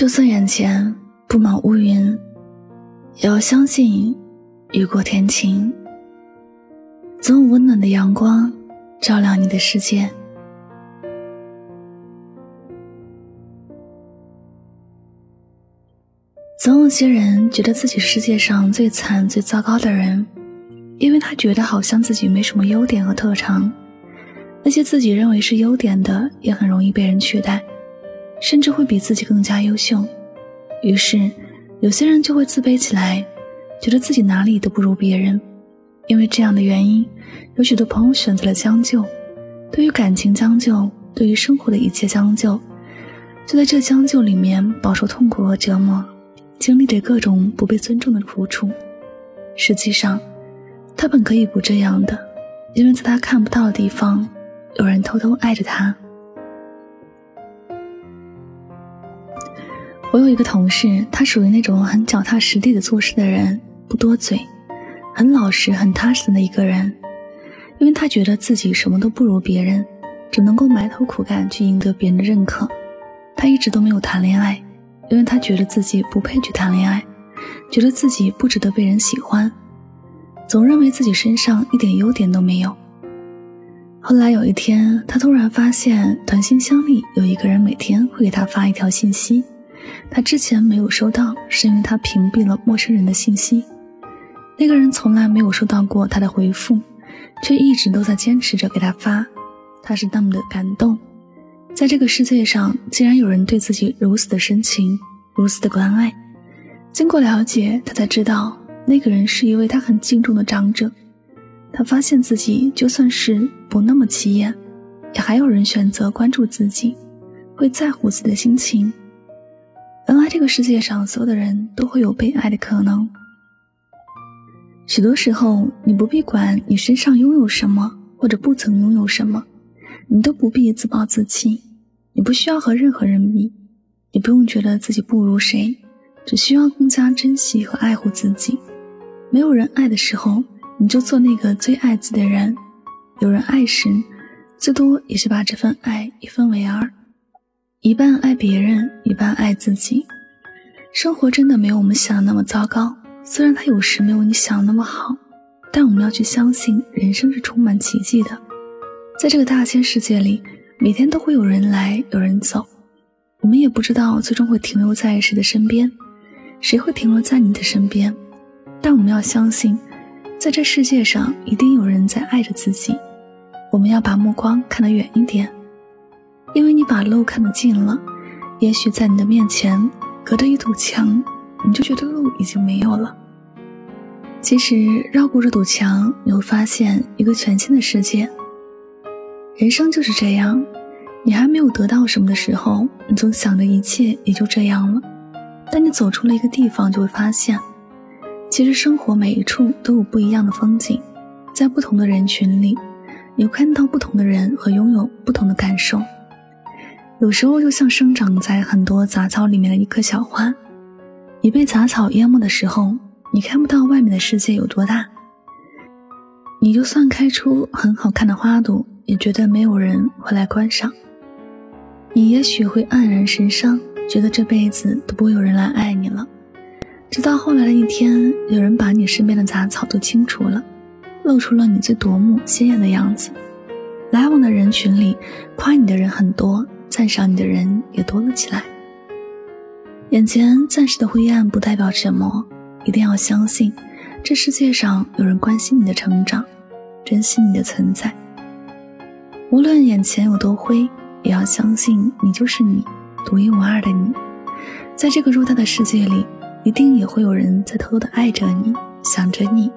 就算眼前布满乌云，也要相信雨过天晴。总有温暖的阳光照亮你的世界。总有些人觉得自己世界上最惨、最糟糕的人，因为他觉得好像自己没什么优点和特长，那些自己认为是优点的，也很容易被人取代，甚至会比自己更加优秀。于是，有些人就会自卑起来，觉得自己哪里都不如别人。因为这样的原因，有许多朋友选择了将就，对于感情将就，对于生活的一切将就，就在这将就里面饱受痛苦和折磨。经历着各种不被尊重的苦楚，实际上，他本可以不这样的，因为在他看不到的地方，有人偷偷爱着他。我有一个同事，他属于那种很脚踏实地的做事的人，不多嘴，很老实、很踏实的一个人。因为他觉得自己什么都不如别人，只能够埋头苦干去赢得别人的认可。他一直都没有谈恋爱。因为他觉得自己不配去谈恋爱，觉得自己不值得被人喜欢，总认为自己身上一点优点都没有。后来有一天，他突然发现短信箱里有一个人每天会给他发一条信息，他之前没有收到，是因为他屏蔽了陌生人的信息。那个人从来没有收到过他的回复，却一直都在坚持着给他发，他是那么的感动。在这个世界上，竟然有人对自己如此的深情，如此的关爱。经过了解，他才知道那个人是一位他很敬重的长者。他发现自己就算是不那么起眼，也还有人选择关注自己，会在乎自己的心情。原来这个世界上所有的人都会有被爱的可能。许多时候，你不必管你身上拥有什么，或者不曾拥有什么。你都不必自暴自弃，你不需要和任何人比，也不用觉得自己不如谁，只需要更加珍惜和爱护自己。没有人爱的时候，你就做那个最爱自己的人；有人爱时，最多也是把这份爱一分为二，一半爱别人，一半爱自己。生活真的没有我们想的那么糟糕，虽然它有时没有你想的那么好，但我们要去相信，人生是充满奇迹的。在这个大千世界里，每天都会有人来，有人走，我们也不知道最终会停留在谁的身边，谁会停留在你的身边。但我们要相信，在这世界上一定有人在爱着自己。我们要把目光看得远一点，因为你把路看得近了，也许在你的面前隔着一堵墙，你就觉得路已经没有了。其实绕过这堵墙，你会发现一个全新的世界。人生就是这样，你还没有得到什么的时候，你总想着一切也就这样了。但你走出了一个地方，就会发现，其实生活每一处都有不一样的风景，在不同的人群里，你会看到不同的人和拥有不同的感受。有时候就像生长在很多杂草里面的一棵小花，你被杂草淹没的时候，你看不到外面的世界有多大。你就算开出很好看的花朵。也觉得没有人会来观赏，你也许会黯然神伤，觉得这辈子都不会有人来爱你了。直到后来的一天，有人把你身边的杂草都清除了，露出了你最夺目鲜艳的样子。来往的人群里，夸你的人很多，赞赏你的人也多了起来。眼前暂时的灰暗不代表什么，一定要相信，这世界上有人关心你的成长，珍惜你的存在。无论眼前有多灰，也要相信你就是你，独一无二的你。在这个偌大的世界里，一定也会有人在偷偷的爱着你，想着你。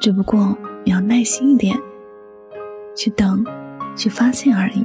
只不过你要耐心一点，去等，去发现而已。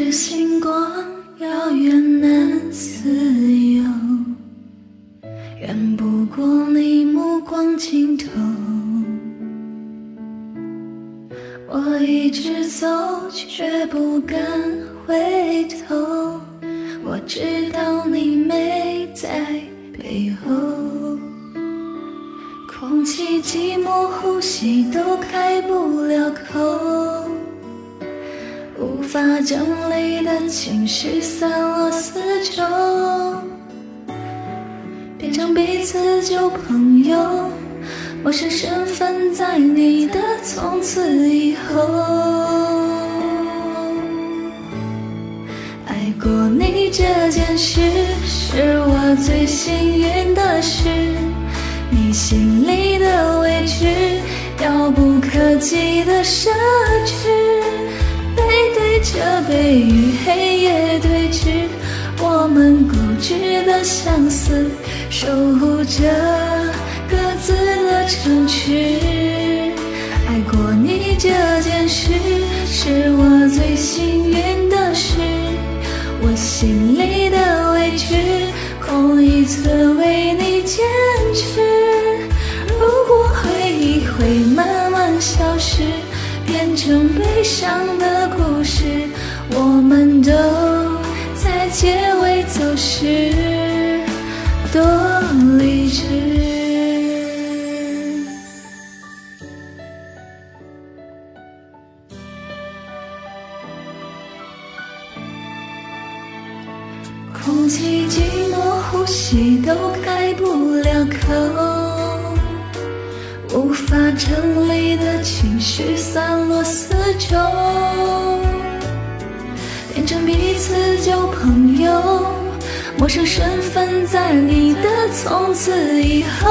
是星光遥远难自由，远不过你目光尽头。我一直走，却不敢回头。我知道你没在背后，空气寂寞，呼吸都开不了口。无法整理的情绪散落四周，变成彼此旧朋友，陌生身份在你的从此以后。爱过你这件事，是我最幸运的事，你心里的委屈，遥不可及的奢侈。背对着背与黑夜对峙，我们固执的相思，守护着各自的城池。爱过你这件事，是我最幸都是多理智。空气寂寞，呼吸都开不了口。无法整理的情绪散落四周，变成彼此，陌生身份在你的从此以后。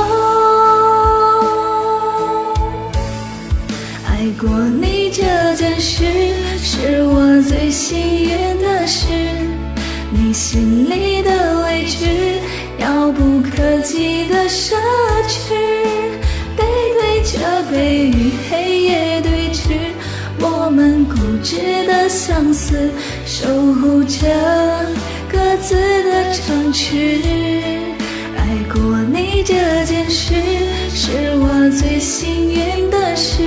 爱过你这件事，是我最幸运的事，你心里的委屈，遥不可及的奢侈。背对着背与黑夜对峙，我们固执的相思，守护着的城池。爱过你这件事，是我最幸运的事。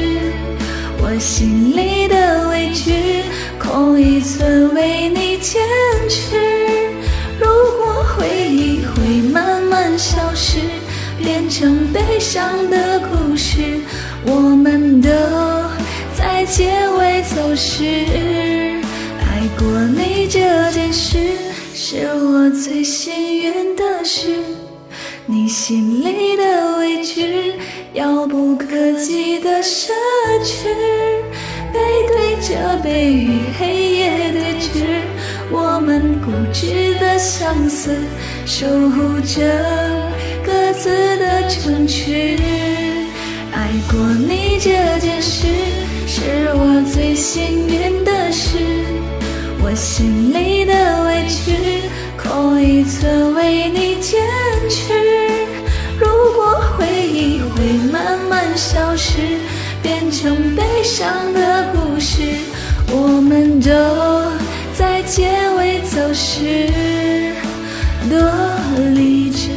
我心里的委屈，空一寸为你坚持。如果回忆会慢慢消失。变成悲伤的故事，我们都在结尾走失。爱过你这件事，是我最幸运的事。你心里的委屈，遥不可及的奢侈。背对着背与黑夜对峙，我们固执的相思，守护着。各自的城池，爱过你这件事，是我最幸运的事。我心里的委屈，我一寸为你坚持。如果回忆会慢慢消失，变成悲伤的故事，我们都在结尾走失多理智。